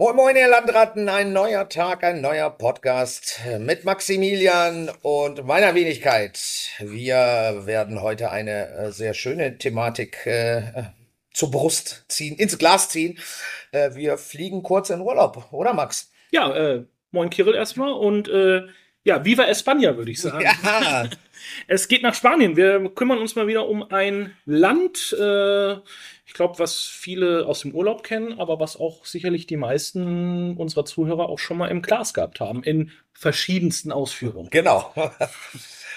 Moin Moin, ihr Landratten, ein neuer Tag, ein neuer Podcast mit Maximilian und meiner Wenigkeit. Wir werden heute eine äh, sehr schöne Thematik äh, zur Brust ziehen, ins Glas ziehen. Äh, wir fliegen kurz in Urlaub, oder Max? Ja, äh, moin Kirill erstmal und äh, ja, Viva España, würde ich sagen. Ja. es geht nach Spanien. Wir kümmern uns mal wieder um ein Land, äh, ich glaube, was viele aus dem Urlaub kennen, aber was auch sicherlich die meisten unserer Zuhörer auch schon mal im Glas gehabt haben, in verschiedensten Ausführungen. Genau.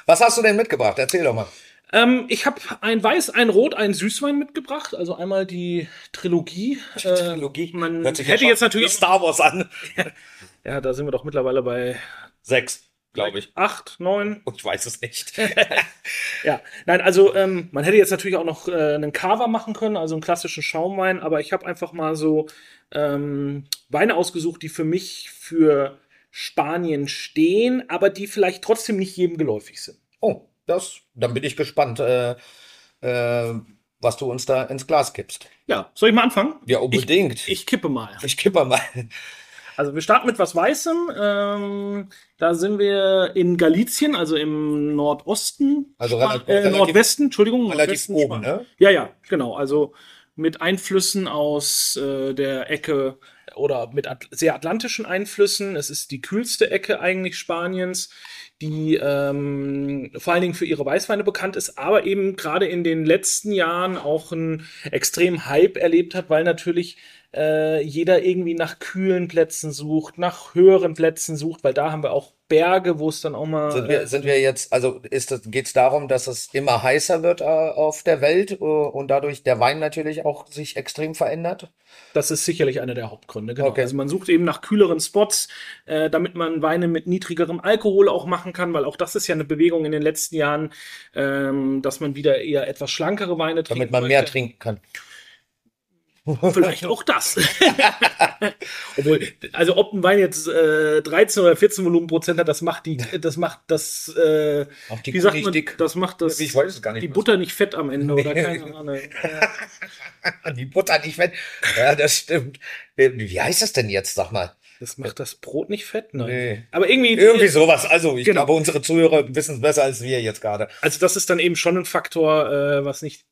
Was hast du denn mitgebracht? Erzähl doch mal. Ähm, ich habe ein Weiß, ein Rot, ein Süßwein mitgebracht. Also einmal die Trilogie. Die Trilogie. Äh, man hätte jetzt natürlich Star Wars an. ja, da sind wir doch mittlerweile bei sechs glaube ich. Acht, neun. Ich weiß es nicht. ja, nein, also ähm, man hätte jetzt natürlich auch noch äh, einen Cava machen können, also einen klassischen Schaumwein, aber ich habe einfach mal so ähm, Weine ausgesucht, die für mich für Spanien stehen, aber die vielleicht trotzdem nicht jedem geläufig sind. Oh, das, dann bin ich gespannt, äh, äh, was du uns da ins Glas kippst. Ja, soll ich mal anfangen? Ja, unbedingt. Ich, ich kippe mal. Ich kippe mal. Also wir starten mit was Weißem. Ähm, da sind wir in Galizien, also im Nordosten. Also relativ, äh, Nordwesten, Entschuldigung. Relativ Nordwesten oben, ne? Ja, ja, genau. Also mit Einflüssen aus äh, der Ecke oder mit at sehr atlantischen Einflüssen. Es ist die kühlste Ecke eigentlich Spaniens, die ähm, vor allen Dingen für ihre Weißweine bekannt ist, aber eben gerade in den letzten Jahren auch einen extremen Hype erlebt hat, weil natürlich äh, jeder irgendwie nach kühlen Plätzen sucht, nach höheren Plätzen sucht, weil da haben wir auch Berge, wo es dann auch mal. Sind wir, äh, sind wir jetzt, also geht es darum, dass es immer heißer wird äh, auf der Welt äh, und dadurch der Wein natürlich auch sich extrem verändert? Das ist sicherlich einer der Hauptgründe, genau. Okay. Also man sucht eben nach kühleren Spots, äh, damit man Weine mit niedrigerem Alkohol auch machen kann, weil auch das ist ja eine Bewegung in den letzten Jahren, ähm, dass man wieder eher etwas schlankere Weine trinkt. Damit man mehr trinken kann. Vielleicht auch das. Obwohl, also ob ein Wein jetzt äh, 13 oder 14 Volumenprozent hat, das macht die, das macht das, äh, die wie sagt man, dick. das macht das, Ich weiß es gar nicht. die Butter nicht fett am Ende oder keine Ahnung. die Butter nicht fett. Ja, das stimmt. Wie heißt das denn jetzt, sag mal? Das macht das Brot nicht fett? Nein. Nee. Aber irgendwie. Irgendwie sowas. Also, ich Genau. glaube, unsere Zuhörer wissen es besser als wir jetzt gerade. Also das ist dann eben schon ein Faktor, äh, was nicht.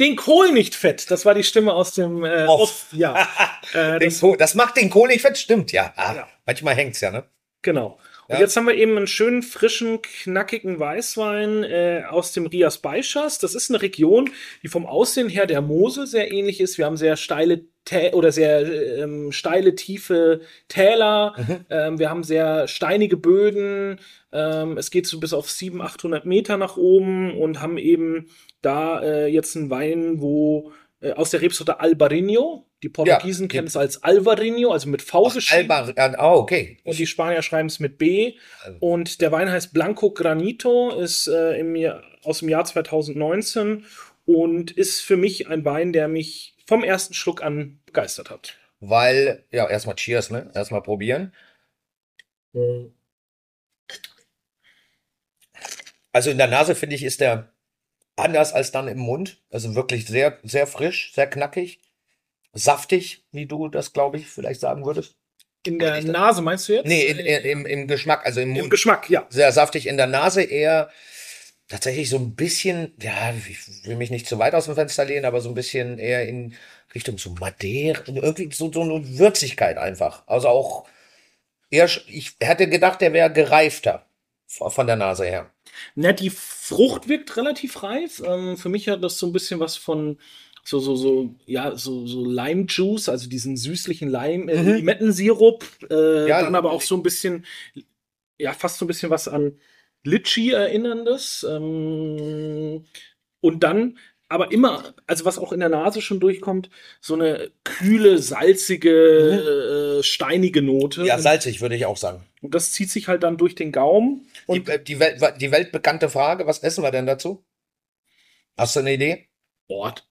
Den Kohl nicht fett. Das war die Stimme aus dem äh, Off. Ja. äh, das, Kohl- Das macht den Kohl nicht fett, stimmt, ja. Ah, Ja. Manchmal hängt's ja, ne? genau. Und Ja. jetzt haben wir eben einen schönen, frischen, knackigen Weißwein äh, aus dem Rias Baixas. Das ist eine Region, die vom Aussehen her der Mosel sehr ähnlich ist. Wir haben sehr steile Tä oder sehr ähm, steile, tiefe Täler. Ähm, wir haben sehr steinige Böden. Ähm, es geht so bis auf 700, 800 Meter nach oben und haben eben da äh, jetzt einen Wein, wo äh, aus der Rebsorte Albarino. Die Portugiesen die- kennen es als Alvarinho, also mit V geschrieben. Alba, äh, oh, okay. Und die Spanier schreiben es mit B. Also. Und der Wein heißt Blanco Granito, ist äh, im Jahr, aus dem Jahr 2019 und ist für mich ein Wein, der mich vom ersten Schluck an begeistert hat. Weil, ja, erstmal Cheers, ne? Erstmal probieren. Also in der Nase, finde ich, ist der anders als dann im Mund. Also wirklich sehr, sehr frisch, sehr knackig, saftig, wie du das, glaube ich, vielleicht sagen würdest. In der. Nase meinst du jetzt? Nee, in, in, im, im Geschmack, also im Im Mund. Geschmack, ja. Sehr saftig in der Nase, eher tatsächlich so ein bisschen, ja, ich will mich nicht zu weit aus dem Fenster lehnen, aber so ein bisschen eher in Richtung so Madeira, irgendwie so, so eine Würzigkeit einfach. Also auch eher, ich hätte gedacht, der wäre gereifter von der Nase her. Na, die Frucht wirkt relativ reif. Ähm, für mich hat das so ein bisschen was von so, so, so, ja, so, so Lime Juice, also diesen süßlichen Lime, äh, Mhm. Limettensirup. Äh, Ja, dann aber auch so ein bisschen, ja, fast so ein bisschen was an Litchi erinnerndes. Ähm, und dann aber immer, also was auch in der Nase schon durchkommt, so eine kühle, salzige, äh, steinige Note. Ja, salzig würde ich auch sagen. und das zieht sich halt dann durch den Gaumen. Und Die, die, Welt, die weltbekannte Frage, was essen wir denn dazu? Hast du eine Idee? Ort.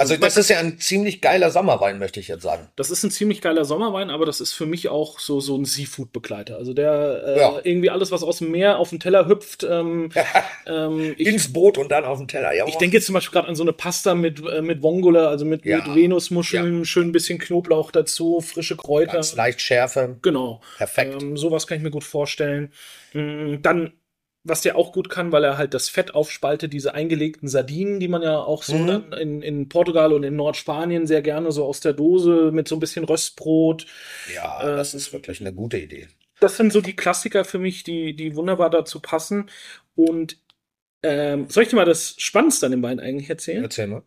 Also, das ist ja ein ziemlich geiler Sommerwein, möchte ich jetzt sagen. Das ist ein ziemlich geiler Sommerwein, aber das ist für mich auch so, so ein Seafood-Begleiter. Also der äh, Ja. irgendwie alles, was aus dem Meer auf den Teller hüpft. Ähm, ähm, ich, Ins Boot und dann auf den Teller. Ja, ich denke jetzt zum Beispiel gerade an so eine Pasta mit, äh, mit Vongole, also mit, Ja. mit Venusmuscheln, schön ein bisschen Knoblauch dazu, frische Kräuter. ganz leicht Schärfe. Genau. Perfekt. Ähm, sowas kann ich mir gut vorstellen. Mm, Dann, was der auch gut kann, weil er halt das Fett aufspaltet, diese eingelegten Sardinen, die man ja auch so Mhm. dann in, in Portugal und in Nordspanien sehr gerne so aus der Dose mit so ein bisschen Röstbrot. Ja, das Ähm, ist wirklich eine gute Idee. Das sind so die Klassiker für mich, die, die wunderbar dazu passen. Und ähm, soll ich dir mal das Spannendste an dem Wein eigentlich erzählen? Erzähl mal.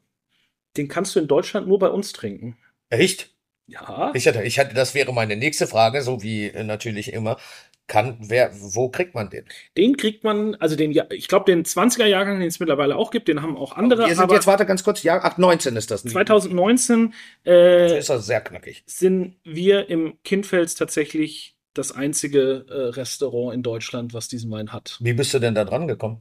Den kannst du in Deutschland nur bei uns trinken. Echt? Ja. Ich hatte, ich hatte, das wäre meine nächste Frage, so wie äh, natürlich immer. Kann, wer, wo kriegt man den? Den kriegt man, also den, ja- ich glaube, den 20er Jahrgang, den es mittlerweile auch gibt, den haben auch andere. Wir sind jetzt, warte ganz kurz, ja, ach, 19 ist das. 2019 äh, ist das sehr knackig. sind wir im Kindfels tatsächlich das einzige äh, Restaurant in Deutschland, was diesen Wein hat. Wie bist du denn da dran gekommen?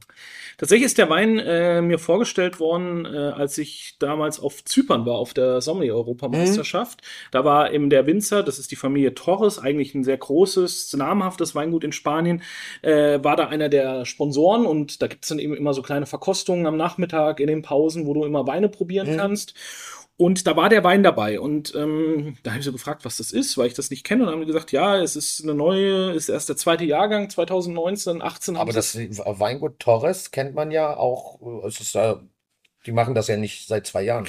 Tatsächlich ist der Wein äh, mir vorgestellt worden, äh, als ich damals auf Zypern war, auf der Sommelier-Europameisterschaft. Da war eben der Winzer, das ist die Familie Torres, eigentlich ein sehr großes, namhaftes Weingut in Spanien, äh, war da einer der Sponsoren und da gibt es dann eben immer so kleine Verkostungen am Nachmittag in den Pausen, wo du immer Weine probieren Mhm. kannst. Und da war der Wein dabei. Und ähm, da habe ich so gefragt, was das ist, weil ich das nicht kenne. Und dann haben die gesagt, ja, es ist eine neue, ist erst der zweite Jahrgang, 2019, 18 haben Aber das Weingut Torres kennt man ja auch. äh, Es ist, äh, die machen das ja nicht seit zwei Jahren.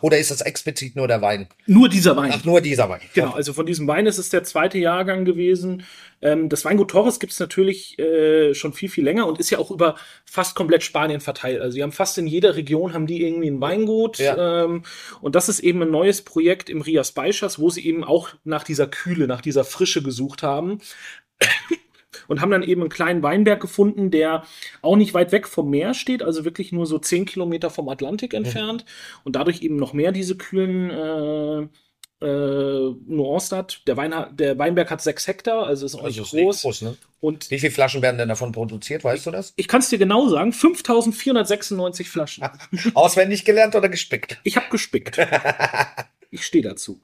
Oder ist das explizit nur der Wein? Nur dieser Wein. Ach, nur dieser Wein. Genau, also von diesem Wein ist es der zweite Jahrgang gewesen. Ähm, das Weingut Torres gibt es natürlich äh, schon viel, viel länger und ist ja auch über fast komplett Spanien verteilt. Also sie haben fast in jeder Region haben die irgendwie ein Weingut. Ja. Ähm, und das ist eben ein neues Projekt im Rias Baixas, wo sie eben auch nach dieser Kühle, nach dieser Frische gesucht haben. Und haben dann eben einen kleinen Weinberg gefunden, der auch nicht weit weg vom Meer steht, also wirklich nur so 10 Kilometer vom Atlantik entfernt und dadurch eben noch mehr diese kühlen äh, äh, Nuancen hat. Der, Wein der Weinberg hat sechs Hektar, also ist auch Also nicht groß. groß, ne? Und Wie viele Flaschen werden denn davon produziert, weißt du das? ich kann es dir genau sagen, 5496 Flaschen. Auswendig gelernt oder gespickt? Ich habe gespickt. ich stehe dazu.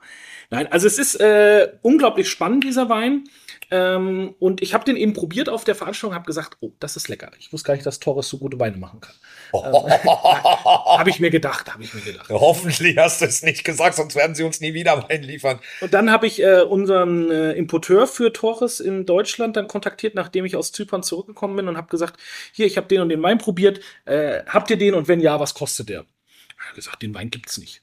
Nein, also es ist äh, unglaublich spannend, dieser Wein. Ähm, und ich habe den eben probiert auf der Veranstaltung, habe gesagt, oh, das ist lecker. Ich wusste gar nicht, dass Torres so gute Weine machen kann. Habe ich mir gedacht, habe ich mir gedacht. Hoffentlich hast du es nicht gesagt, sonst werden sie uns nie wieder Wein liefern. Und dann habe ich äh, unseren äh, Importeur für Torres in Deutschland dann kontaktiert, nachdem ich aus Zypern zurückgekommen bin und habe gesagt, hier, ich habe den und den Wein probiert. Äh, habt ihr den und wenn ja, was kostet der? Er hat gesagt, den Wein gibt's nicht.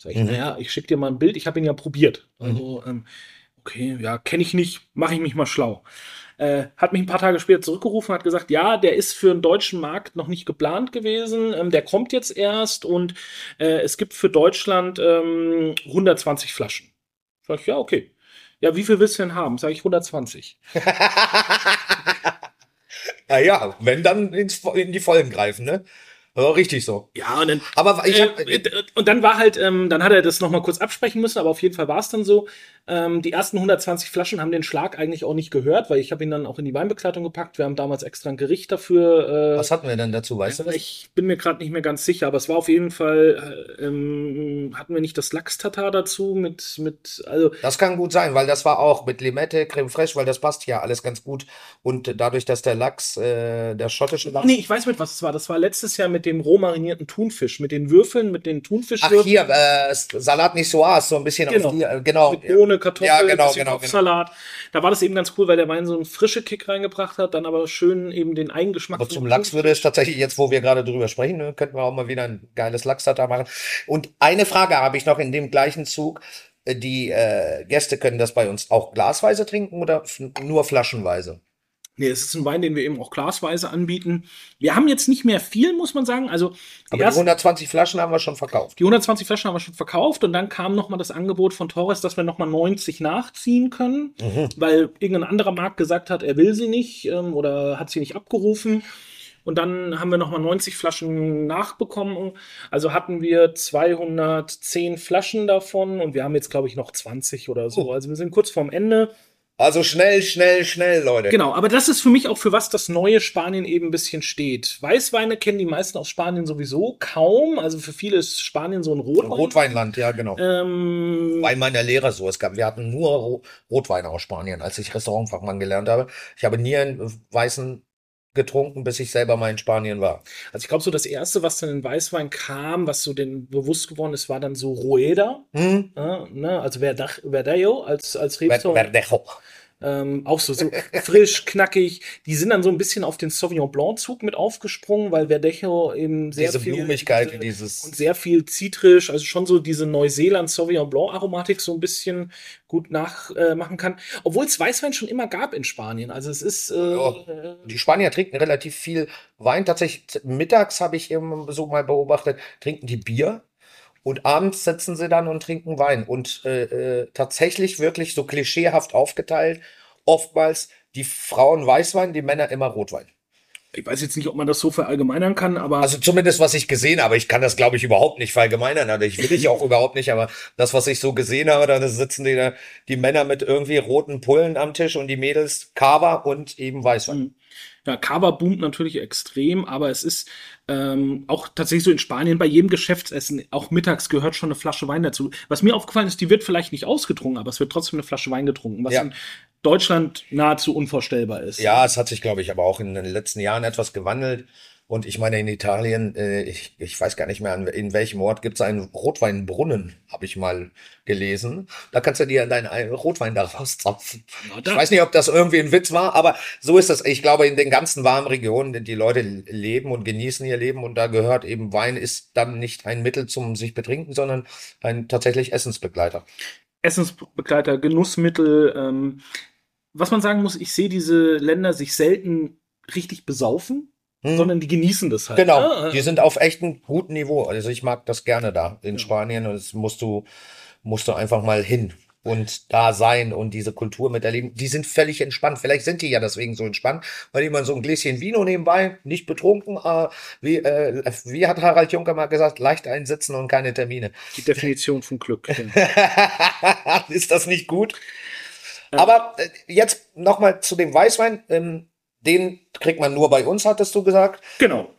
Sag ich, Mhm. naja, ich schicke dir mal ein Bild, ich habe ihn ja probiert. Also, ähm, okay, ja, kenne ich nicht, mache ich mich mal schlau. Äh, hat mich ein paar Tage später zurückgerufen, hat gesagt, ja, der ist für den deutschen Markt noch nicht geplant gewesen, ähm, der kommt jetzt erst und äh, es gibt für Deutschland ähm, 120 Flaschen. Sag ich, ja, okay. Ja, wie viel willst du denn haben? Sag ich 120. Naja, wenn dann ins, in die Vollen greifen, ne? Ja, richtig so. Ja, und dann Aber ich hab, äh, und dann war halt, ähm, dann hat er das nochmal kurz absprechen müssen, aber auf jeden Fall war es dann so. Ähm, die ersten 120 Flaschen haben den Schlag eigentlich auch nicht gehört, weil ich habe ihn dann auch in die Weinbegleitung gepackt. Wir haben damals extra ein Gericht dafür. Äh, was hatten wir denn dazu, weißt du das? ich bin mir gerade nicht mehr ganz sicher, aber es war auf jeden Fall, äh, ähm, hatten wir nicht das Lachs-Tatar dazu mit, mit, also Das kann gut sein, weil das war auch mit Limette, Creme Fraiche, weil das passt ja alles ganz gut. Und dadurch, dass der Lachs, äh, der schottische Lachs. Nee, ich weiß mit was es war. Das war letztes Jahr mit dem roh marinierten Thunfisch, mit den Würfeln, mit den Ach, Thunfischwürfeln. hier, äh, Salat Niçoise, so ein bisschen Genau. auf die, äh, genau. Mit Bohne, Kartoffel, Ja, genau, bisschen genau, Kopfsalat. Da war das eben ganz cool, weil der Wein so einen frische Kick reingebracht hat, dann aber schön eben den Eigengeschmack. Aber zum Lachs würde es tatsächlich jetzt, wo wir gerade drüber sprechen, ne, könnten wir auch mal wieder ein geiles Lachstarter machen. Und eine Frage habe ich noch in dem gleichen Zug. Äh, Die äh, Gäste können das bei uns auch glasweise trinken oder nur flaschenweise? Nee, es ist ein Wein, den wir eben auch glasweise anbieten. Wir haben jetzt nicht mehr viel, muss man sagen. Also die, Aber die ersten, 120 Flaschen haben wir schon verkauft. die 120 Flaschen haben wir schon verkauft und dann kam nochmal das Angebot von Torres, dass wir nochmal 90 nachziehen können, Mhm. weil irgendein anderer Markt gesagt hat, er will sie nicht ähm, oder hat sie nicht abgerufen. Und dann haben wir nochmal 90 Flaschen nachbekommen. Also hatten wir 210 Flaschen davon und wir haben jetzt, glaube ich, noch 20 oder so. Oh. Also wir sind kurz vorm Ende. Also schnell, schnell, schnell, Leute. Genau, aber das ist für mich auch für was das neue Spanien eben ein bisschen steht. Weißweine kennen die meisten aus Spanien sowieso kaum. Also für viele ist Spanien so ein Rotwein. Rotweinland, ja, genau. Ähm, Bei meiner Lehrer so. Es gab, wir hatten nur Ro Rotweine aus Spanien, als ich Restaurantfachmann gelernt habe. Ich habe nie einen weißen getrunken, bis ich selber mal in Spanien war. also ich glaube, so das erste, was dann in Weißwein kam, was so den bewusst geworden ist, war dann so Rueda. Hm? Ja, ne? Also Verdejo als, als Rebsorte. Verdejo. Ähm, auch so, so frisch, knackig. Die sind dann so ein bisschen auf den Sauvignon Blanc-Zug mit aufgesprungen, weil Verdejo eben sehr Diese viel. Blumigkeit, diese- dieses. und sehr viel zitrisch, also schon so diese Neuseeland Sauvignon Blanc Aromatik so ein bisschen gut nachmachen äh, kann. Obwohl es Weißwein schon immer gab in Spanien. Also es ist. Äh, Ja. Die Spanier trinken relativ viel Wein. Tatsächlich, mittags habe ich eben so mal beobachtet, trinken die Bier. Und abends sitzen sie dann und trinken Wein. Und äh, äh, tatsächlich wirklich so klischeehaft aufgeteilt. Oftmals die Frauen Weißwein, die Männer immer Rotwein. ich weiß jetzt nicht, ob man das so verallgemeinern kann, aber Also zumindest was ich gesehen habe. Ich kann das, glaube ich, überhaupt nicht verallgemeinern. Also ich will ich auch überhaupt nicht. Aber das, was ich so gesehen habe, da sitzen die, da, die Männer mit irgendwie roten Pullen am Tisch und die Mädels Cava und eben Weißwein. Ja, Cava boomt natürlich extrem, aber es ist ähm, auch tatsächlich so in Spanien bei jedem Geschäftsessen, auch mittags gehört schon eine Flasche Wein dazu. Was mir aufgefallen ist, die wird vielleicht nicht ausgetrunken, aber es wird trotzdem eine Flasche Wein getrunken, was Ja. in Deutschland nahezu unvorstellbar ist. Ja, es hat sich, glaube ich, aber auch in den letzten Jahren etwas gewandelt. Und ich meine, in Italien, äh, ich, ich weiß gar nicht mehr, in welchem Ort gibt es einen Rotweinbrunnen, habe ich mal gelesen. Da kannst du dir deinen einen Rotwein da rauszapfen. Na, Ich weiß nicht, ob das irgendwie ein Witz war, aber so ist das. Ich glaube, in den ganzen warmen Regionen, die Leute leben und genießen ihr Leben und da gehört eben Wein ist dann nicht ein Mittel zum sich betrinken, sondern ein tatsächlich Essensbegleiter. Essensbegleiter, Genussmittel. Ähm, was man sagen muss, ich sehe diese Länder sich selten richtig besaufen, Hm. sondern die genießen das halt. Genau, Ah, die sind auf echt einem guten Niveau. Also ich mag das gerne da in Spanien und das musst du, musst du einfach mal hin und da sein und diese Kultur miterleben. Die sind völlig entspannt. Vielleicht sind die ja deswegen so entspannt, weil jemand so ein Gläschen Vino nebenbei, nicht betrunken, äh, wie, äh, wie hat Harald Juncker mal gesagt, leicht einsitzen und keine Termine. die Definition von Glück. ja. Ist das nicht gut? Aber äh, jetzt nochmal zu dem Weißwein. Ähm, den kriegt man nur bei uns, hattest du gesagt. genau.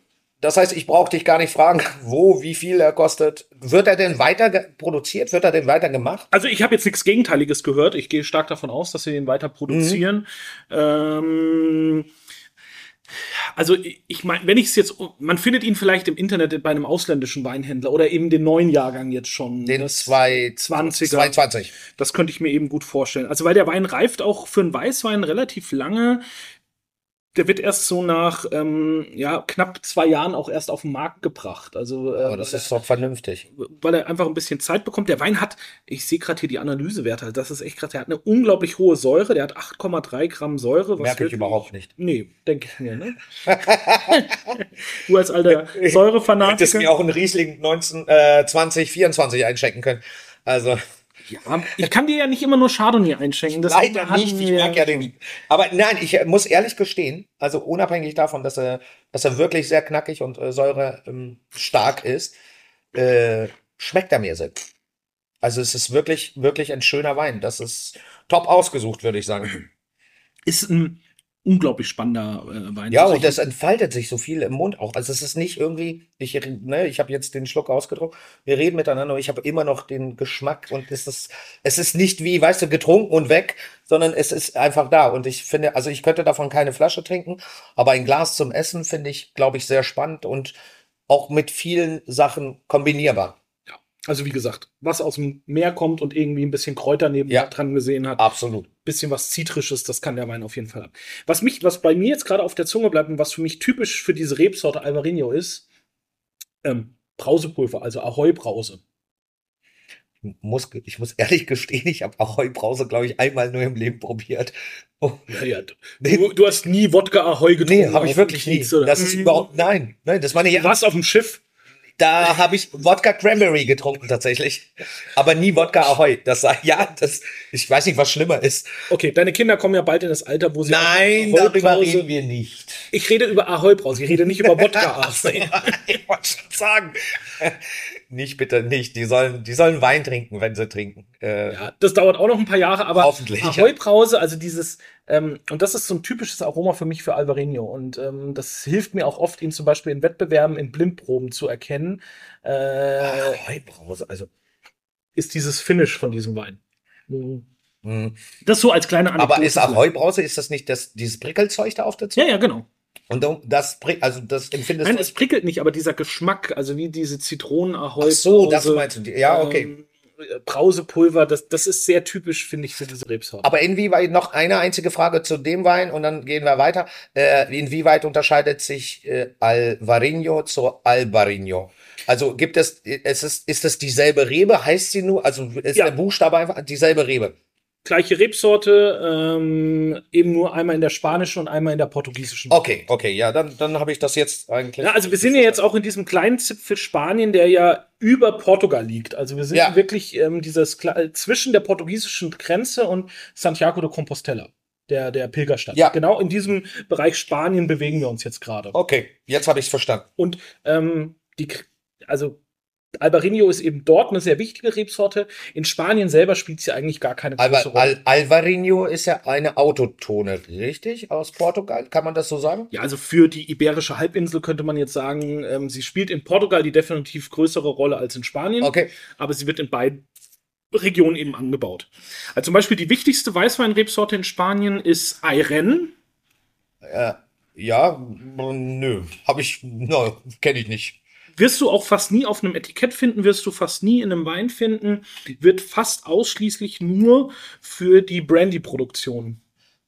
Das heißt, ich brauche dich gar nicht fragen, wo, wie viel er kostet. Wird er denn weiter produziert? Wird er denn weiter gemacht? Also ich habe jetzt nichts Gegenteiliges gehört. Ich gehe stark davon aus, dass sie den weiter produzieren. Ähm, also ich, meine, wenn ich es jetzt, man findet ihn vielleicht im Internet bei einem ausländischen Weinhändler oder eben den neuen Jahrgang jetzt schon. Den Das- 220. 20er. 220. Das könnte ich mir eben gut vorstellen. Also weil der Wein reift auch für einen Weißwein relativ lange. Der wird erst so nach ähm, ja, knapp zwei Jahren auch erst auf den Markt gebracht. Also äh, Aber das ist doch vernünftig. weil er einfach ein bisschen Zeit bekommt. Der Wein hat, ich sehe gerade hier die Analysewerte, das ist echt krass, der hat eine unglaublich hohe Säure, der hat 8,3 Gramm Säure. was Merke ich überhaupt nicht. Nee, denke ich mir, ne? du als alter Hättest mir Säurefanatiker. auch einen Riesling 19, äh, 2024 einchecken können. Also Ja, ich kann dir ja nicht immer nur Chardonnay einschenken. Das leider nicht. Ich mag ja den. Aber nein, ich äh, muss ehrlich gestehen, also unabhängig davon, dass er, dass er wirklich sehr knackig und äh, säure ähm, stark ist, äh, schmeckt er mir sehr. Also es ist wirklich, wirklich ein schöner Wein. Das ist top ausgesucht, würde ich sagen. Ist ein unglaublich spannender äh, Wein. Ja, und das entfaltet sich so viel im Mund auch. Also es ist nicht irgendwie, ich, ne, ich habe jetzt den Schluck ausgedruckt, wir reden miteinander, ich habe immer noch den Geschmack und es ist, es ist nicht wie, weißt du, getrunken und weg, sondern es ist einfach da. Und ich finde, also ich könnte davon keine Flasche trinken, aber ein Glas zum Essen finde ich, glaube ich, sehr spannend und auch mit vielen Sachen kombinierbar. Also wie gesagt, was aus dem Meer kommt und irgendwie ein bisschen Kräuter neben Ja. dran gesehen hat, Absolut. bisschen was Zitrisches, das kann der Wein auf jeden Fall haben. Was mich, was bei mir jetzt gerade auf der Zunge bleibt und was für mich typisch für diese Rebsorte Alvarinho ist, ähm, Brausepulver, also Ahoi-Brause. Muss, ich muss ehrlich gestehen, ich habe Ahoi Brause, glaube ich, einmal nur im Leben probiert. Oh, Ja, ja, du, Nee. du, hast nie Wodka Ahoi getrunken. nee, habe ich wirklich nie. Oder? Das ist überhaupt, nein, nein, das meine ich Du warst auf dem Schiff. Da habe ich Wodka Cranberry getrunken tatsächlich, aber nie Wodka Ahoi. Das sei- ja, das ich weiß nicht, was schlimmer ist. Okay, deine Kinder kommen ja bald in das Alter, wo sie Nein, darüber reden wir nicht. Ich rede über Ahoi-Brause, ich rede nicht über Wodka Ahoi. ich wollte schon sagen. nicht, bitte nicht. Die sollen, die sollen Wein trinken, wenn sie trinken. Äh, Ja, das dauert auch noch ein paar Jahre, aber Ahoi Brause, also dieses, ähm, und das ist so ein typisches Aroma für mich für Alvarinho. Und ähm, das hilft mir auch oft, ihn zum Beispiel in Wettbewerben in Blindproben zu erkennen. Äh, Ahoi-Brause, also. ist dieses Finish von diesem Wein. Mhm. mh. Das so als kleine Aber ist vielleicht. Ahoi-Brause, ist das nicht das, dieses Prickelzeug da auf der Ja, Zunge? ja, genau. Und das, also das empfindest Nein, du. es prickelt nicht, aber dieser Geschmack, also wie diese Zitronen-Ahoi. Ach so, das Brause, meinst du. Ja, okay. ähm, Brausepulver, das, das ist sehr typisch, finde ich, für diese Rebsorte. Aber inwieweit, noch eine einzige Frage zu dem Wein und dann gehen wir weiter. Äh, inwieweit unterscheidet sich äh, Alvarinho zu Albarino? Also gibt es, es ist, ist es dieselbe Rebe? Heißt sie nur, also ist Ja. der Buchstabe einfach dieselbe Rebe? Gleiche Rebsorte, ähm, eben nur einmal in der spanischen und einmal in der portugiesischen. Okay, okay, ja, dann, dann habe ich das jetzt eigentlich. Ja, also wir sind ja jetzt auch in diesem kleinen Zipfel Spanien, der ja über Portugal liegt. Also wir sind Ja. wirklich ähm, dieses zwischen der portugiesischen Grenze und Santiago de Compostela, der, der Pilgerstadt. Ja. Genau in diesem Bereich Spanien bewegen wir uns jetzt gerade. Okay, jetzt habe ich es verstanden. Und ähm, die, also Albarino ist eben dort eine sehr wichtige Rebsorte. In Spanien selber spielt sie eigentlich gar keine große Rolle. Al, Alvarinho ist ja eine Autotone, richtig? Aus Portugal, kann man das so sagen? Ja, also für die Iberische Halbinsel könnte man jetzt sagen, ähm, sie spielt in Portugal die definitiv größere Rolle als in Spanien, Okay. aber sie wird in beiden Regionen eben angebaut. Also zum Beispiel die wichtigste Weißweinrebsorte in Spanien ist Ayren. Äh, ja, nö, habe ich, no, kenne ich nicht. Wirst du auch fast nie auf einem Etikett finden, wirst du fast nie in einem Wein finden, wird fast ausschließlich nur für die Brandy-Produktion.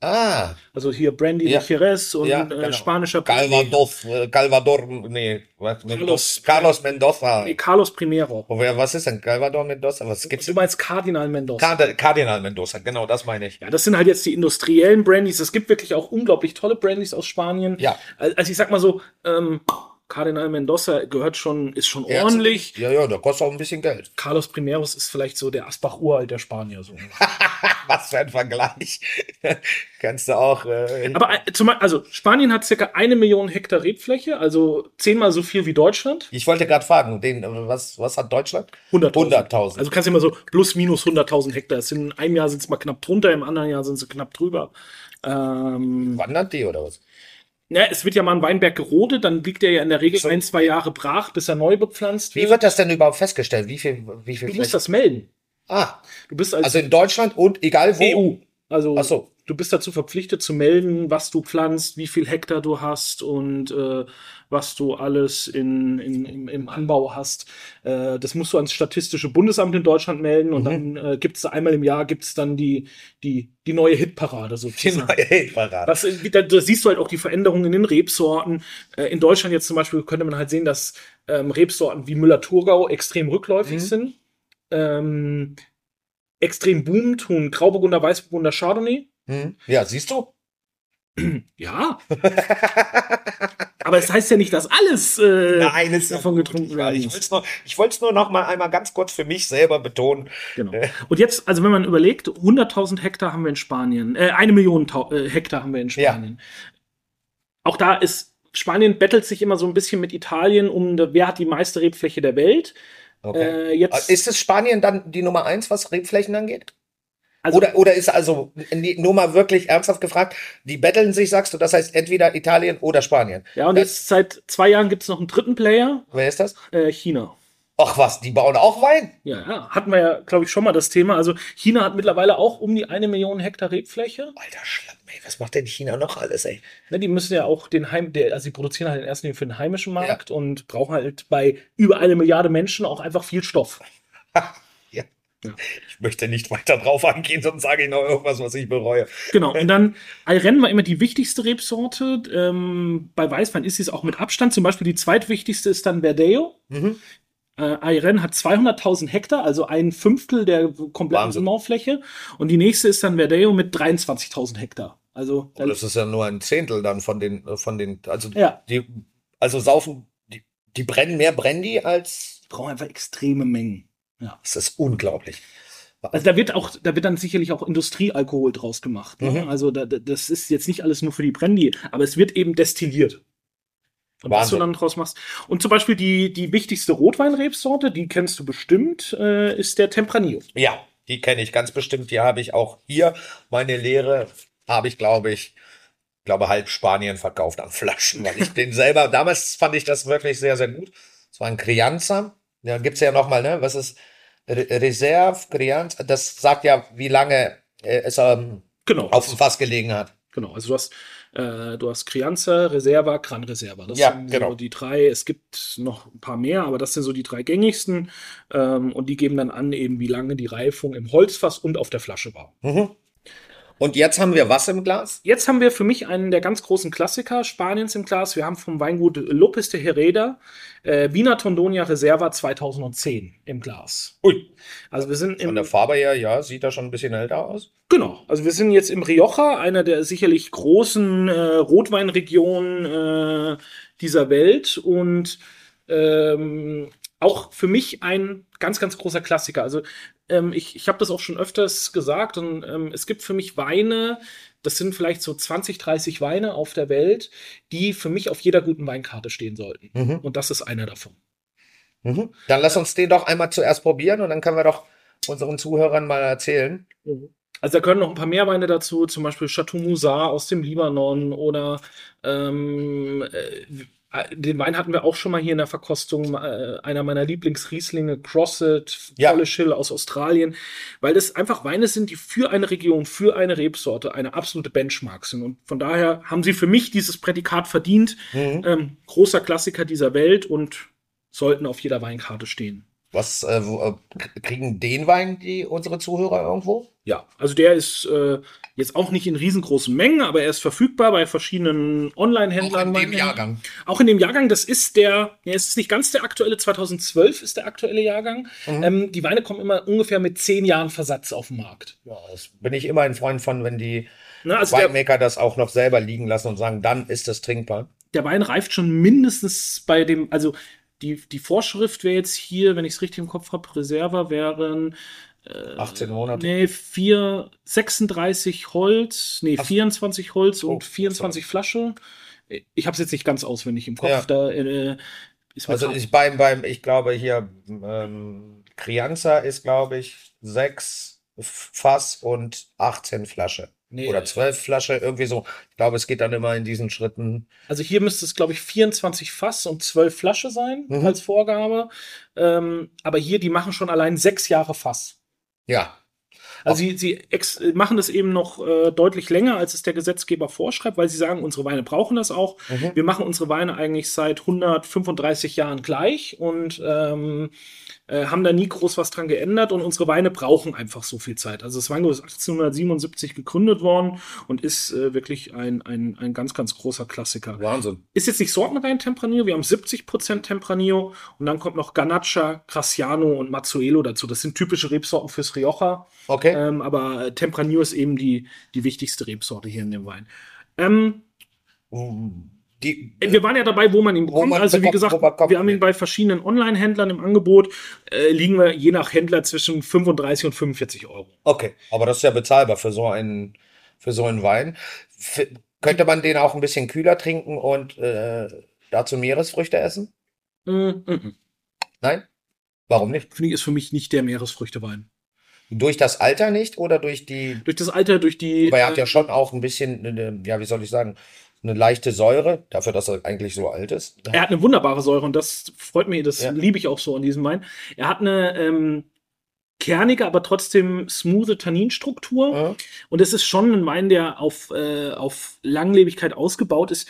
Ah, Also hier Brandy Ja. de Jerez und Ja, äh, genau. spanischer Calvados, äh, Calvador, nee, was, Carlos- Mendoza, Carlos Mendoza. Nee, Carlos Primero. Was ist denn Calvador Mendoza? Was gibt's? Du meinst Kardinal Mendoza. Card Cardinal Mendoza, genau, das meine ich. Ja, das sind halt jetzt die industriellen Brandys. Es gibt wirklich auch unglaublich tolle Brandys aus Spanien. Ja. Also ich sag mal so, ähm, Cardinal Mendoza gehört schon, ist schon ordentlich. Ja, ja, der kostet auch ein bisschen Geld. Carlos Primeros ist vielleicht so der Asbach Uralt der Spanier. So. was für ein Vergleich. Kannst du auch. Äh, Aber äh, zum, also Spanien hat circa eine Million Hektar Rebfläche, also zehnmal so viel wie Deutschland. ich wollte gerade fragen, den, äh, was, was hat Deutschland? 100.000. 100.000. Also kannst du immer so plus minus 100.000 Hektar. In einem Jahr sind es mal knapp drunter, im anderen Jahr sind sie knapp drüber. Ähm, Wandert die oder was? Ja, es wird ja mal ein Weinberg gerodet, dann liegt er ja in der Regel So. ein, zwei Jahre brach, bis er neu bepflanzt Wie wird das denn überhaupt festgestellt? Wie viel, wie viel Du musst Fläche? das melden. Ah, Du bist als also in Deutschland und egal wo. EU. Also Ach so. du bist dazu verpflichtet zu melden, was du pflanzt, wie viel Hektar du hast und äh, was du alles in, in, im, im Anbau hast. Äh, das musst du ans Statistische Bundesamt in Deutschland melden und Mhm. dann äh, gibt es einmal im Jahr gibt's dann die, die, die neue Hitparade Die sozusagen. neue Hitparade. Was, äh, da, da siehst du halt auch die Veränderungen in den Rebsorten. Äh, in Deutschland jetzt zum Beispiel könnte man halt sehen, dass ähm, Rebsorten wie Müller-Thurgau extrem rückläufig Mhm. sind. Ähm, extrem boomen tun Grauburgunder, Weißburgunder, Chardonnay. Hm. Ja, siehst du? Ja. Aber es heißt ja nicht, dass alles äh, Nein, ja davon getrunken Ich werden wollte es nur, ich wollte es nur noch mal einmal ganz kurz für mich selber betonen. Genau. Und jetzt, also wenn man überlegt, 100.000 Hektar haben wir in Spanien, äh, eine Million äh, Hektar haben wir in Ja. Spanien. Auch da ist, Spanien bettelt sich immer so ein bisschen mit Italien um, wer hat die meiste Rebfläche der Welt. Okay. Äh, jetzt, Ist es Spanien dann die Nummer eins, was Rebflächen angeht? Also, oder, oder ist also die- nur mal wirklich ernsthaft gefragt, die betteln sich, sagst du, das heißt entweder Italien oder Spanien. ja, und das- jetzt seit zwei Jahren gibt es noch einen dritten Player, Wer ist das? äh, China. Ach was, die bauen auch Wein? Ja, ja, hatten wir ja, glaube ich, schon mal das Thema. Also China hat mittlerweile auch um die eine Million Hektar Rebfläche. Alter Schlamm, ey, was macht denn China noch alles, ey? Ne, die müssen ja auch den Heim, der, also sie produzieren halt in erster Linie für den heimischen Markt und brauchen halt bei über eine Milliarde Menschen auch einfach viel Stoff. Ich möchte nicht weiter drauf eingehen, sonst sage ich noch irgendwas, was ich bereue. Genau. Und dann Ayren war immer die wichtigste Rebsorte. Ähm, bei Weißwein ist sie es auch mit Abstand. Zum Beispiel die zweitwichtigste ist dann Verdeo. Mhm. Äh, Ayren hat 200.000 Hektar, also ein Fünftel der kompletten. Anbaufläche. Und die nächste ist dann Verdeo mit 23.000 Hektar. Also Und das ist ja nur ein Zehntel dann von den, äh, von den, also ja, die, also saufen, die, die brennen mehr Brandy als, die brauchen einfach extreme Mengen. Das ist unglaublich. Also da wird auch, da wird dann sicherlich auch Industriealkohol draus gemacht. Ne? Mhm. Also da, da- das ist jetzt nicht alles nur für die Brandy, aber es wird eben destilliert. Und was du dann draus machst. Und zum Beispiel die, die wichtigste Rotweinrebsorte, die kennst du bestimmt, äh, ist der Tempranillo. Ja, die kenne ich ganz bestimmt. Die habe ich auch hier. Meine Lehre habe ich, glaube ich, glaube halb Spanien verkauft an Flaschen, weil ich den selber, damals fand ich das wirklich sehr, sehr gut. Es war ein Crianza. Da gibt's ja nochmal, ne? Was ist Re Reserve, Crianza? Das sagt ja, wie lange äh, es ähm, Genau. auf dem Fass gelegen hat. Genau, also du hast, äh, du hast Crianza, Reserva, Gran Reserva. Das Ja, sind genau. so die drei. Es gibt noch ein paar mehr, aber das sind so die drei gängigsten. Ähm, und die geben dann an, eben wie lange die Reifung im Holzfass und auf der Flasche war. Mhm. Und jetzt haben wir was im Glas? Jetzt haben wir für mich einen der ganz großen Klassiker Spaniens im Glas. Wir haben vom Weingut Lopez de Hereda äh, Vina Tondonia Reserva 2010 im Glas. Ui. Also wir sind Von im der Farbe her, ja, sieht da schon ein bisschen älter aus. Genau, also wir sind jetzt im Rioja, einer der sicherlich großen äh, Rotweinregionen äh, dieser Welt und ähm, auch für mich ein ganz, ganz großer Klassiker. Also ähm, ich, ich habe das auch schon öfters gesagt und ähm, es gibt für mich Weine, das sind vielleicht so 20, 30 Weine auf der Welt, die für mich auf jeder guten Weinkarte stehen sollten. Mhm. Und das ist einer davon. Mhm. Dann lass uns den doch einmal zuerst probieren und dann können wir doch unseren Zuhörern mal erzählen. Also da können noch ein paar mehr Weine dazu, zum Beispiel Chateau Moussard aus dem Libanon oder ähm, äh, den Wein hatten wir auch schon mal hier in der Verkostung, äh, einer meiner Lieblingsrieslinge, Crosset, Ja. Polish Hill aus Australien, weil das einfach Weine sind, die für eine Region, für eine Rebsorte eine absolute Benchmark sind. Und von daher haben sie für mich dieses Prädikat verdient. Mhm. Ähm, großer Klassiker dieser Welt und sollten auf jeder Weinkarte stehen. Was äh, wo, äh, kriegen den Wein die unsere Zuhörer irgendwo? Ja, also der ist äh, jetzt auch nicht in riesengroßen Mengen, aber er ist verfügbar bei verschiedenen Online-Händlern. Jahrgang. Auch in dem Jahrgang, das ist der, ja, es ist nicht ganz der aktuelle, 2012 ist der aktuelle Jahrgang. Mhm. Ähm, die Weine kommen immer ungefähr mit zehn Jahren Versatz auf den Markt. Ja, das bin ich immer ein Freund von, wenn die Ne, also Winemaker das auch noch selber liegen lassen und sagen, dann ist das trinkbar. der Wein reift schon mindestens bei dem, also die, die Vorschrift wäre jetzt hier, wenn ich es richtig im Kopf habe, Reserva wären 18 Monate. Nee, vier, 36 Holz, nee, Ach. 24 Holz Oh, und 24 Flasche. Ich habe es jetzt nicht ganz auswendig im Kopf. Ja. Da äh, Also ich beim, beim, ich glaube hier, ähm, Crianza ist, glaube ich, sechs Fass und 18 Flasche. Nee, Oder 12 Flasche, irgendwie so. Ich glaube, es geht dann immer in diesen Schritten. Also hier müsste es, glaube ich, 24 Fass und 12 Flasche sein Mhm. als Vorgabe. Ähm, aber hier, die machen schon allein sechs Jahre Fass. Ja. Also sie, sie ex machen das eben noch äh, deutlich länger, als es der Gesetzgeber vorschreibt, weil sie sagen, unsere Weine brauchen das auch. Mhm. Wir machen unsere Weine eigentlich seit 135 Jahren gleich und ähm, äh, haben da nie groß was dran geändert und unsere Weine brauchen einfach so viel Zeit. Also das Weingut ist 1877 gegründet worden und ist äh, wirklich ein, ein, ein ganz, ganz großer Klassiker. Wahnsinn. Ist jetzt nicht sortenrein Tempranillo, wir haben 70% Tempranillo und dann kommt noch Ganacha, Graciano und Mazzuelo dazu. Das sind typische Rebsorten fürs Rioja, Okay. ähm, aber Tempranillo ist eben die, die wichtigste Rebsorte hier in dem Wein. Ähm, Die, wir waren ja dabei, wo man ihn bekommt. man also wie gesagt, wir haben ihn bei verschiedenen Online-Händlern im Angebot. Äh, liegen wir je nach Händler zwischen 35 und 45 Euro. okay, aber das ist ja bezahlbar für so einen, für so einen Wein. F könnte man den auch ein bisschen kühler trinken und äh, dazu Meeresfrüchte essen? Mm, mm, mm. Nein? Warum nicht? Finde ich, ist für mich nicht der Meeresfrüchtewein. Durch das Alter nicht oder durch die Durch das Alter, durch die. Aber er hat äh, ja schon auch ein bisschen, ja, wie soll ich sagen, eine leichte Säure, dafür, dass er eigentlich so alt ist. Er hat eine wunderbare Säure und das freut mich, das Ja. liebe ich auch so an diesem Wein. Er hat eine ähm, kernige, aber trotzdem smooth Tanninstruktur. Ja. Und es ist schon ein Wein, der auf, äh, auf Langlebigkeit ausgebaut ist.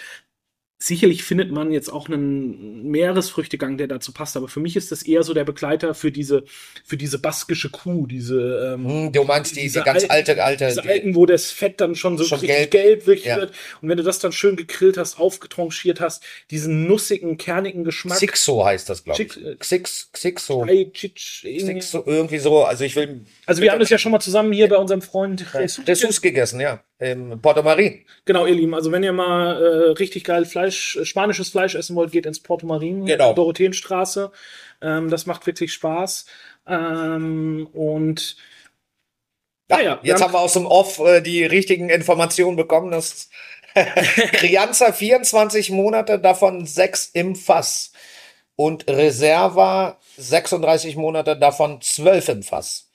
Sicherlich findet man jetzt auch einen Meeresfrüchtegang, der dazu passt, aber für mich ist das eher so der Begleiter für diese, für diese baskische Kuh, diese, ähm, Hm, Du meinst die, die Diese ganz alten- alte, alte, diese die, alten, wo das Fett dann schon so Schon richtig gelb. gelb, wirklich Ja. wird. Und wenn du das dann schön gegrillt hast, aufgetranchiert hast, diesen nussigen, kernigen Geschmack. Xixo heißt das, glaube äh, ich. Xix, Xixo. Chitsch, irgendwie. Xixo, irgendwie so, also ich will Also wir haben das ja schon mal zusammen hier bei unserem Freund Jesus Dessous gegessen, ja. Im Porto Marin. Genau, ihr Lieben, also wenn ihr mal äh, richtig geil Fleisch, äh, spanisches Fleisch essen wollt, geht ins Porto Marin, Genau. Dorotheenstraße. Ähm, das macht wirklich Spaß. Ähm, und Ja, ja, jetzt haben- wir aus dem Off äh, die richtigen Informationen bekommen, dass Crianza 24 Monate, davon 6 im Fass. Und Reserva 36 Monate, davon 12 im Fass.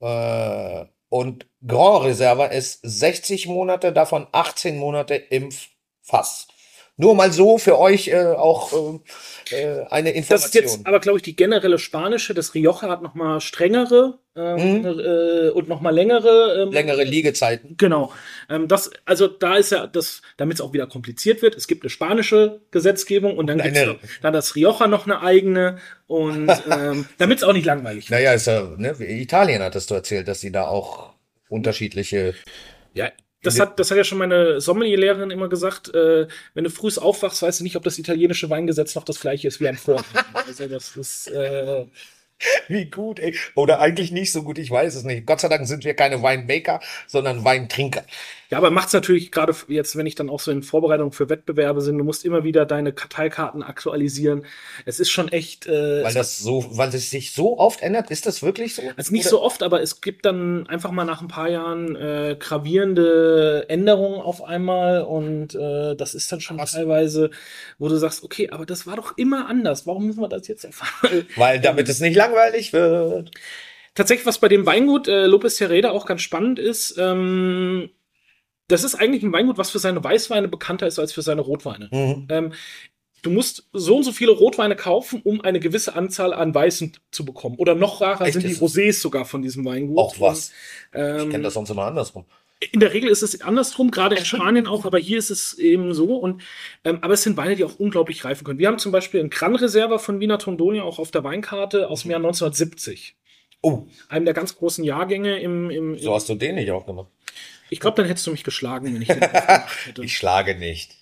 Äh, und Grand Reserva ist 60 Monate, davon 18 Monate im Fass. Nur mal so für euch äh, auch äh, äh eine Information. Das ist jetzt aber, glaube ich, die generelle spanische. Das Rioja hat noch mal strengere ähm, mhm. äh, und noch mal längere. Ähm, Längere Liegezeiten. Genau. Ähm, das, also da ist ja das, damit es auch wieder kompliziert wird. Es gibt eine spanische Gesetzgebung und dann gibt es dann das Rioja noch eine eigene und ähm, damit es auch nicht langweilig wird. Naja, ist ja, ne, Italien hattest du erzählt, dass sie da auch unterschiedliche ja, das hat, das hat ja schon meine Sommelierlehrerin immer gesagt, äh, wenn du früh aufwachst, weißt du nicht, ob das italienische Weingesetz noch das gleiche ist wie am Vortag. also das ist, äh, Wie gut, ey. Oder eigentlich nicht so gut, ich weiß es nicht. Gott sei Dank sind wir keine Weinmaker, sondern Weintrinker. Ja, aber macht's natürlich gerade jetzt, wenn ich dann auch so in Vorbereitung für Wettbewerbe bin, du musst immer wieder deine Karteikarten aktualisieren. Es ist schon echt. Äh, weil das so, weil es sich so oft ändert, ist das wirklich so? Also nicht Oder? so oft, aber es gibt dann einfach mal nach ein paar Jahren äh, gravierende Änderungen auf einmal und äh, das ist dann schon Was? teilweise, wo du sagst, okay, aber das war doch immer anders. Warum müssen wir das jetzt erfahren? Weil damit es nicht langweilig wird. Tatsächlich, was bei dem Weingut äh, Lopez Herrera auch ganz spannend ist, ähm, das ist eigentlich ein Weingut, was für seine Weißweine bekannter ist als für seine Rotweine. Mhm. Ähm, du musst so und so viele Rotweine kaufen, um eine gewisse Anzahl an Weißen zu bekommen. Oder noch rarer Echt, sind die Rosés sogar von diesem Weingut. Auch was. Ähm, ich kenne das sonst immer andersrum. In der Regel ist es andersrum, gerade in Spanien auch, aber hier ist es eben so. Und, ähm, aber es sind Weine, die auch unglaublich reifen können. Wir haben zum Beispiel einen Gran Reserva von Wiener Tondonia auch auf der Weinkarte aus dem Jahr 1970. Oh. Einem der ganz großen Jahrgänge im. im, im so hast du den nicht auch gemacht. Ich glaube, dann hättest du mich geschlagen, wenn ich den hätte. Ich schlage nicht.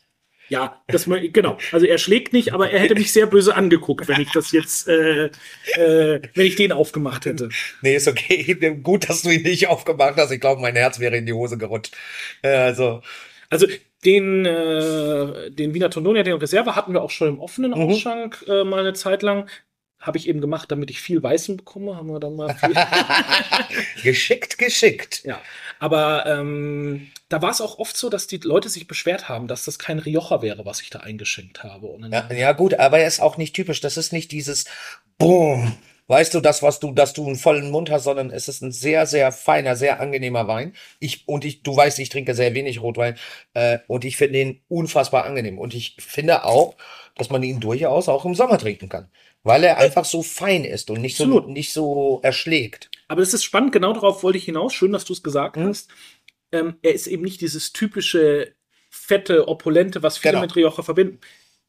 Ja, das genau. Also er schlägt nicht, aber er hätte mich sehr böse angeguckt, wenn ich das jetzt, äh, äh, wenn ich den aufgemacht hätte. Nee, ist okay. Gut, dass du ihn nicht aufgemacht hast. Ich glaube, mein Herz wäre in die Hose gerutscht. Äh, also. Also den, äh, den Wiener Tononia, den Reserve hatten wir auch schon im offenen mhm. Ausschank äh, mal eine Zeit lang habe ich eben gemacht, damit ich viel Weißen bekomme. Haben wir dann mal viel. geschickt, geschickt. Ja, aber ähm, da war es auch oft so, dass die Leute sich beschwert haben, dass das kein Rioja wäre, was ich da eingeschenkt habe. Ja, ja, gut, aber er ist auch nicht typisch. Das ist nicht dieses Boom. Weißt du, das, was du, dass du einen vollen Mund hast, sondern es ist ein sehr, sehr feiner, sehr angenehmer Wein. Ich, und ich, du weißt, ich trinke sehr wenig Rotwein, äh, und ich finde ihn unfassbar angenehm. Und ich finde auch, dass man ihn durchaus auch im Sommer trinken kann weil er einfach so fein ist und nicht so, nicht so erschlägt. Aber das ist spannend, genau darauf wollte ich hinaus. Schön, dass du es gesagt mhm. hast. Ähm, er ist eben nicht dieses typische fette, opulente, was viele genau. mit Rioja verbinden.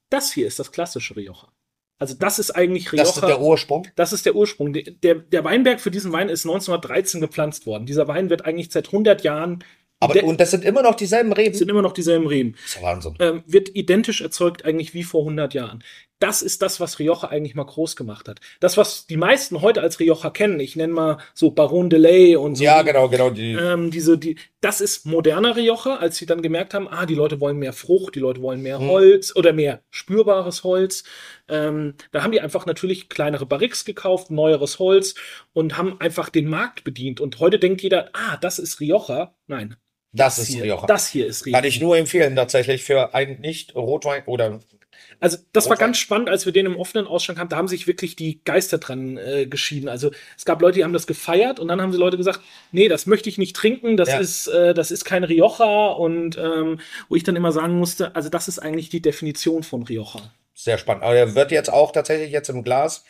Das hier ist das klassische Rioja. Also das ist eigentlich Rioja. Das ist der Ursprung. Das ist der Ursprung. Der, der Weinberg für diesen Wein ist 1913 gepflanzt worden. Dieser Wein wird eigentlich seit 100 Jahren aber, und das sind immer noch dieselben Reben? Das sind immer noch dieselben Reben. Das ist Wahnsinn. Ähm, wird identisch erzeugt eigentlich wie vor 100 Jahren das ist das, was Rioja eigentlich mal groß gemacht hat. Das, was die meisten heute als Rioja kennen, ich nenne mal so Baron de Ley und so. Ja, genau, genau. Die. Ähm, diese, die, das ist moderner Rioja, als sie dann gemerkt haben, ah, die Leute wollen mehr Frucht, die Leute wollen mehr hm. Holz oder mehr spürbares Holz. Ähm, da haben die einfach natürlich kleinere Barriques gekauft, neueres Holz und haben einfach den Markt bedient. Und heute denkt jeder, ah, das ist Rioja. Nein, das, das ist hier, Rioja. Das hier ist Rioja. Kann ich nur empfehlen, tatsächlich für einen nicht Rotwein oder also das war ganz spannend, als wir den im offenen Ausschank haben. Da haben sich wirklich die Geister dran äh, geschieden. Also es gab Leute, die haben das gefeiert und dann haben sie Leute gesagt, nee, das möchte ich nicht trinken, das ja. ist äh, das ist kein Rioja und ähm, wo ich dann immer sagen musste, also das ist eigentlich die Definition von Rioja. Sehr spannend. Aber der wird jetzt auch tatsächlich jetzt im Glas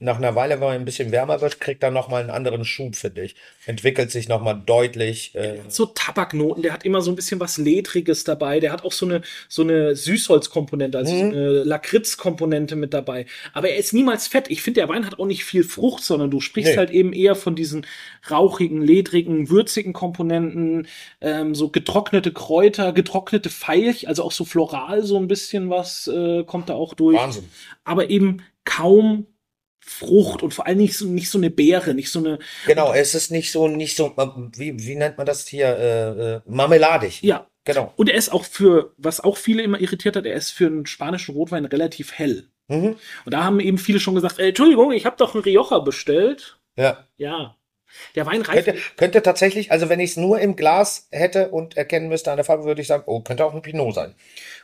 nach einer Weile, wenn man ein bisschen wärmer wird, kriegt er nochmal einen anderen Schub, finde ich. Entwickelt sich nochmal deutlich. Äh so Tabaknoten, der hat immer so ein bisschen was Ledriges dabei. Der hat auch so eine, so eine Süßholzkomponente, also mhm. so eine Lakritzkomponente mit dabei. Aber er ist niemals fett. Ich finde, der Wein hat auch nicht viel Frucht, sondern du sprichst nee. halt eben eher von diesen rauchigen, ledrigen, würzigen Komponenten, ähm, so getrocknete Kräuter, getrocknete Veilch, also auch so floral so ein bisschen was äh, kommt da auch durch. Wahnsinn. Aber eben kaum Frucht und vor allem nicht so, nicht so eine Beere, nicht so eine. Genau, es ist nicht so, nicht so, wie, wie nennt man das hier, äh, äh, marmeladig. Ja. Genau. Und er ist auch für, was auch viele immer irritiert hat, er ist für einen spanischen Rotwein relativ hell. Mhm. Und da haben eben viele schon gesagt, äh, Entschuldigung, ich habe doch einen Rioja bestellt. Ja. Ja. Der Wein reift. Könnte, könnte tatsächlich, also wenn ich es nur im Glas hätte und erkennen müsste an der Farbe, würde ich sagen, oh, könnte auch ein Pinot sein.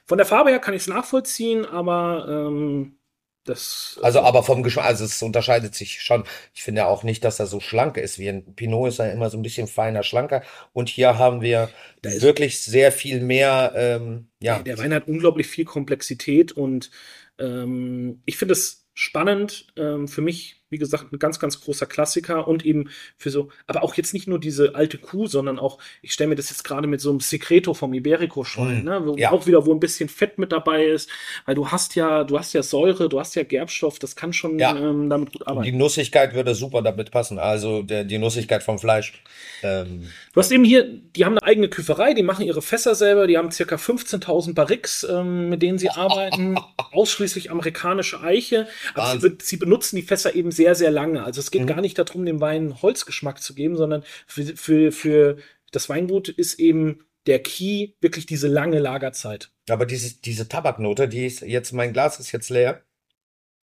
Von der Farbe her kann ich es nachvollziehen, aber ähm, das. Also, aber vom Geschmack, also es unterscheidet sich schon. Ich finde auch nicht, dass er so schlank ist. Wie ein Pinot ist er immer so ein bisschen feiner, schlanker. Und hier haben wir wirklich sehr viel mehr, ähm, ja. Der Wein hat unglaublich viel Komplexität und ähm, ich finde es spannend. Ähm, für mich, wie gesagt, ein ganz, ganz großer Klassiker und eben für so, aber auch jetzt nicht nur diese alte Kuh, sondern auch, ich stelle mir das jetzt gerade mit so einem Secreto vom Iberico-Schwein, Mm, ne? wo ja. auch wieder, wo ein bisschen Fett mit dabei ist, weil du hast ja, du hast ja Säure, du hast ja Gerbstoff, das kann schon Ja. ähm, damit gut arbeiten. die Nussigkeit würde super damit passen. Also der, die Nussigkeit vom Fleisch. Ähm, Du hast eben hier, die haben eine eigene Küferei, die machen ihre Fässer selber, die haben circa 15.000 Barrix, ähm, mit denen sie arbeiten, ausschließlich amerikanische Eiche, aber sie, sie benutzen die Fässer eben sehr, sehr lange. Also es geht Mhm. gar nicht darum, dem Wein Holzgeschmack zu geben, sondern für, für, für das Weingut ist eben der Key wirklich diese lange Lagerzeit. aber diese, diese Tabaknote, die ist jetzt, mein Glas ist jetzt leer.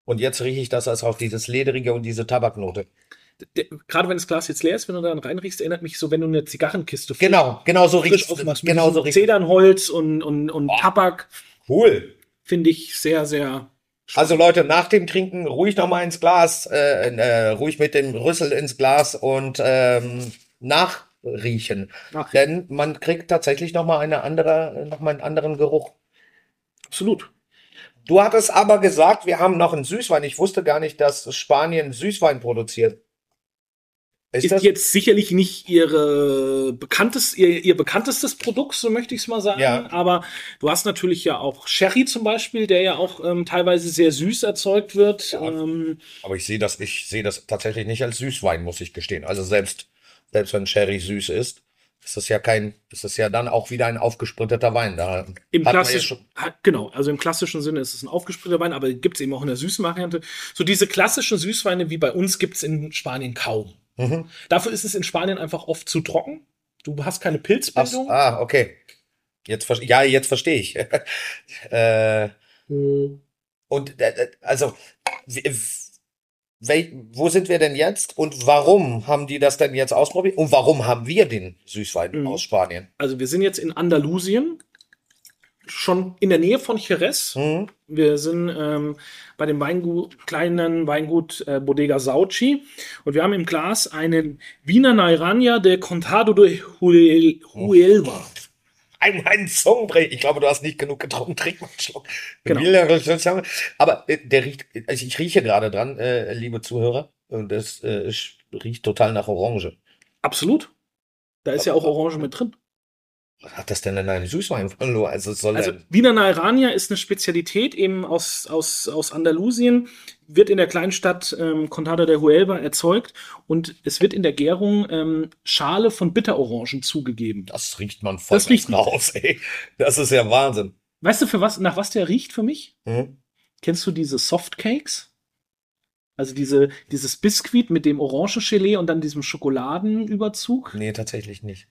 Und jetzt rieche ich das als auch dieses Lederige und diese Tabaknote. Der, gerade wenn das Glas jetzt leer ist, wenn du daran reinriechst, erinnert mich so, wenn du eine Zigarrenkiste Genau, genau so frisch riecht aufmachst. Genau so riecht Zedernholz und, und, und Boah. Tabak, Cool. finde ich sehr, sehr Also Leute, nach dem Trinken ruhig noch mal ins Glas, äh, äh, ruhig mit dem Rüssel ins Glas und ähm, nachriechen. Nachriechen. Denn man kriegt tatsächlich noch mal eine andere, noch mal einen anderen Geruch. absolut. Du hattest aber gesagt, wir haben noch einen Süßwein. Ich wusste gar nicht, dass Spanien Süßwein produziert. Ist, ist jetzt sicherlich nicht ihre bekanntes, ihr, ihr bekanntestes Produkt, so möchte ich es mal sagen. Ja. Aber du hast natürlich ja auch Sherry zum Beispiel, der ja auch ähm, teilweise sehr süß erzeugt wird. Ja. Ähm, Aber ich sehe das, ich sehe das tatsächlich nicht als Süßwein, muss ich gestehen. Also selbst, selbst wenn Sherry süß ist, ist das ja kein, ist das ja dann auch wieder ein aufgespritteter Wein. Da Im ja klassischen, ha- genau, also im klassischen Sinne ist es ein aufgespritzter Wein, aber gibt es eben auch in der süßen Variante. So diese klassischen Süßweine wie bei uns gibt es in Spanien kaum. Mhm. Dafür ist es in Spanien einfach oft zu trocken. Du hast keine Ach, Pilzbildung. ah, okay. Jetzt, ja, jetzt verstehe ich. äh, Mhm. und äh, äh, also, wo sind wir denn jetzt und warum haben die das denn jetzt ausprobiert? Und warum haben wir den Süßwein Mhm. aus Spanien? Also wir sind jetzt in Andalusien, schon in der Nähe von Jerez. Mhm. Wir sind ähm, bei dem Weingut, kleinen Weingut äh, Bodega Sauci und wir haben im Glas einen Wiener Nairanja de Contado de Huel- Huelva. Ein, ein Zungenbrecher. Ich glaube, du hast nicht genug getrunken. Trink mal einen Schluck. Genau. Aber äh, der riecht, also ich rieche gerade dran, äh, liebe Zuhörer. Und das äh, riecht total nach Orange. Absolut. Da ist ja auch Orange mit drin. Was hat das denn in einem Süßwein verloren? Also, soll Also Wiener Nairanja ist eine Spezialität eben aus, aus, aus Andalusien, wird in der Kleinstadt ähm, Contada de Huelva erzeugt und es wird in der Gärung ähm, Schale von Bitterorangen zugegeben. das riecht man voll Das riecht man. raus, ey. Das ist ja Wahnsinn. Weißt du, für was, nach was der riecht für mich? Mhm. Kennst du diese Softcakes? Also diese, dieses Biskuit mit dem Orangengelee und dann diesem Schokoladenüberzug? Nee, tatsächlich nicht.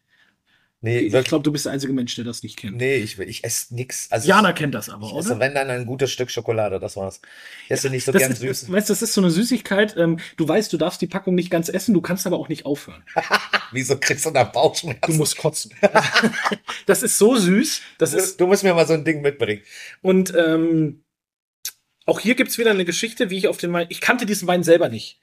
Nee, Ich wirklich. glaube, du bist der einzige Mensch, der das nicht kennt. Nee, ich, ich esse nix. Also Jana kennt das aber, ich oder? esse, wenn dann ein gutes Stück Schokolade, das war's. Ich esse nicht so gern ist, süß. weißt, du, das ist so eine Süßigkeit. Ähm, du weißt, du darfst die Packung nicht ganz essen, du kannst aber auch nicht aufhören. Wieso kriegst du da Bauchschmerzen? Du musst kotzen. das ist so süß. Das du, ist, du musst mir mal so ein Ding mitbringen. und ähm, auch hier gibt's wieder eine Geschichte, wie ich auf den Wein. Ich kannte diesen Wein selber nicht.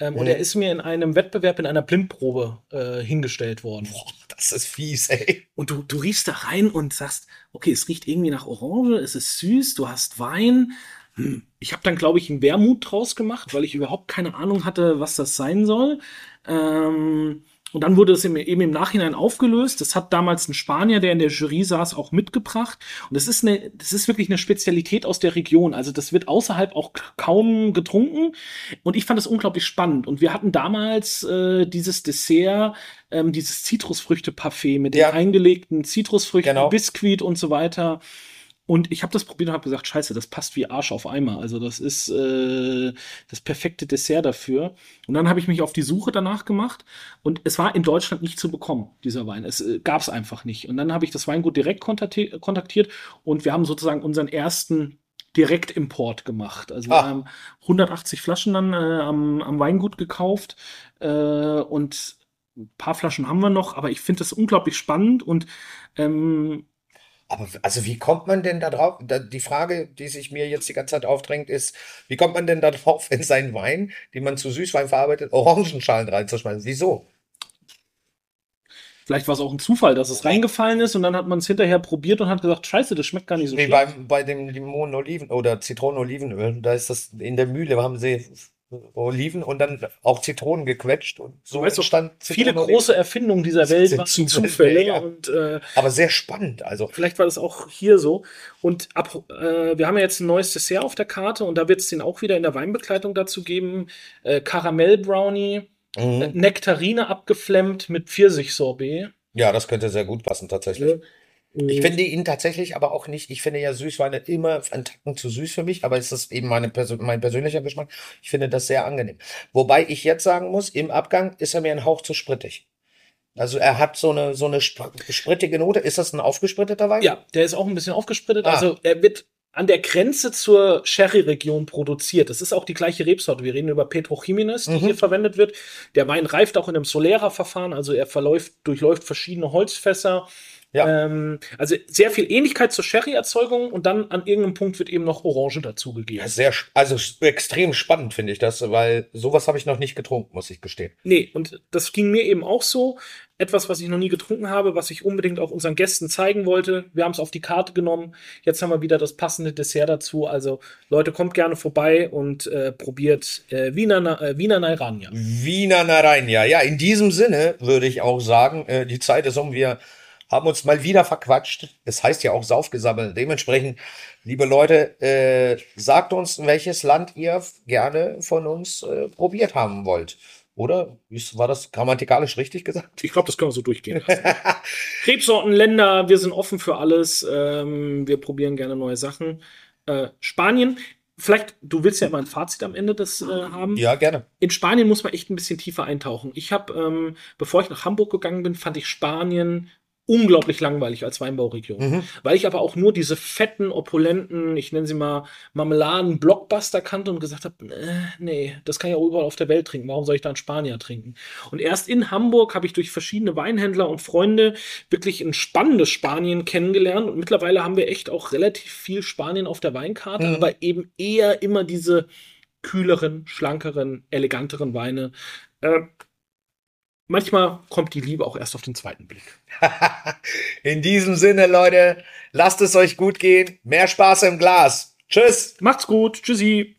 Ähm, Und Mhm. er ist mir in einem Wettbewerb, in einer Blindprobe äh, hingestellt worden. Boah, das ist fies, ey. Und du, du riechst da rein und sagst, okay, es riecht irgendwie nach Orange, es ist süß, du hast Wein. Hm. Ich habe dann, glaube ich, einen Wermut draus gemacht, weil ich überhaupt keine Ahnung hatte, was das sein soll. Ähm, und dann wurde es eben im Nachhinein aufgelöst. Das hat damals ein Spanier, der in der Jury saß, auch mitgebracht. Und das ist eine, das ist wirklich eine Spezialität aus der Region. Also das wird außerhalb auch kaum getrunken. Und ich fand das unglaublich spannend. Und wir hatten damals äh, dieses Dessert, ähm, dieses Zitrusfrüchte-Parfait mit den Ja. eingelegten Zitrusfrüchten, Genau. Biskuit und so weiter. Und ich habe das probiert und habe gesagt, scheiße, das passt wie Arsch auf Eimer. Also das ist äh, das perfekte Dessert dafür. Und dann habe ich mich auf die Suche danach gemacht und es war in Deutschland nicht zu bekommen, dieser Wein. Es äh, gab es einfach nicht. Und dann habe ich das Weingut direkt kontakti- kontaktiert und wir haben sozusagen unseren ersten Direktimport gemacht. Also wir Ah. haben 180 Flaschen dann äh, am, am Weingut gekauft äh, und ein paar Flaschen haben wir noch, aber ich finde das unglaublich spannend und ähm, Aber also wie kommt man denn da drauf? Da, die Frage, die sich mir jetzt die ganze Zeit aufdrängt, ist, wie kommt man denn da drauf, in seinen Wein, den man zu Süßwein verarbeitet, Orangenschalen reinzuschmeißen? Wieso? vielleicht war es auch ein Zufall, dass es reingefallen ist und dann hat man es hinterher probiert und hat gesagt, scheiße, das schmeckt gar nicht so Wie schlecht. beim, bei dem Limonoliven oder Zitronenolivenöl, da ist das in der Mühle, haben sie Oliven und dann auch Zitronen gequetscht und so weißt du, entstand Viele Zitronenoliven. große Erfindungen dieser Welt waren Zufälle, ja. und äh, Aber sehr spannend, also. Vielleicht war das auch hier so. Und ab, äh, wir haben ja jetzt ein neues Dessert auf der Karte und da wird es den auch wieder in der Weinbegleitung dazu geben. Äh, Karamell-Brownie, äh, Mhm. Nektarine abgeflemmt mit Pfirsich-Sorbet. Ja, das könnte sehr gut passen, tatsächlich. Ich finde ihn tatsächlich aber auch nicht, ich finde ja Süßweine immer einen Tacken zu süß für mich, aber es ist eben meine Persön mein persönlicher Geschmack. Ich finde das sehr angenehm. Wobei ich jetzt sagen muss, im Abgang ist er mir ein Hauch zu sprittig. Also er hat so eine, so eine spr sprittige Note. Ist das ein aufgespritteter Wein? Ja, der ist auch ein bisschen aufgesprittet. Ah. Also er wird an der Grenze zur Sherry-Region produziert. Das ist auch die gleiche Rebsorte. Wir reden über Pedro die Mhm. hier verwendet wird. Der Wein reift auch in einem Solera-Verfahren, also er verläuft, durchläuft verschiedene Holzfässer. Ja. Ähm, also sehr viel Ähnlichkeit zur Sherry-Erzeugung und dann an irgendeinem Punkt wird eben noch Orange dazugegeben. Ja, sehr, also extrem spannend finde ich das, weil sowas habe ich noch nicht getrunken, muss ich gestehen. Nee, und das ging mir eben auch so. Etwas, was ich noch nie getrunken habe, was ich unbedingt auch unseren Gästen zeigen wollte. Wir haben es auf die Karte genommen. Jetzt haben wir wieder das passende Dessert dazu. Also Leute, kommt gerne vorbei und äh, probiert äh, Wiener, Na- äh, Wiener Nairania. Wiener Naranja. Ja, in diesem Sinne würde ich auch sagen, äh, die Zeit ist um. Wir haben uns mal wieder verquatscht. Es heißt ja auch Saufgesammelt. Dementsprechend, liebe Leute, äh, sagt uns, welches Land ihr gerne von uns äh, probiert haben wollt. Oder? War das grammatikalisch richtig gesagt? Ich glaube, das können wir so durchgehen. Rebsorten, Länder, wir sind offen für alles. Ähm, wir probieren gerne neue Sachen. Äh, Spanien, vielleicht, du willst ja immer ein Fazit am Ende des äh, haben. Ja, gerne. in Spanien muss man echt ein bisschen tiefer eintauchen. Ich habe, ähm, bevor ich nach Hamburg gegangen bin, fand ich Spanien unglaublich langweilig als Weinbauregion. Mhm. Weil ich aber auch nur diese fetten, opulenten, ich nenne sie mal Marmeladen, Blockbuster kannte und gesagt habe, äh, nee, das kann ich auch überall auf der Welt trinken. Warum soll ich da in Spanier trinken? Und erst in Hamburg habe ich durch verschiedene Weinhändler und Freunde wirklich ein spannendes Spanien kennengelernt. Und mittlerweile haben wir echt auch relativ viel Spanien auf der Weinkarte, Mhm. aber eben eher immer diese kühleren, schlankeren, eleganteren Weine. Äh, manchmal kommt die Liebe auch erst auf den zweiten Blick. In diesem Sinne, Leute, lasst es euch gut gehen. Mehr Spaß im Glas. Tschüss. Macht's gut. Tschüssi.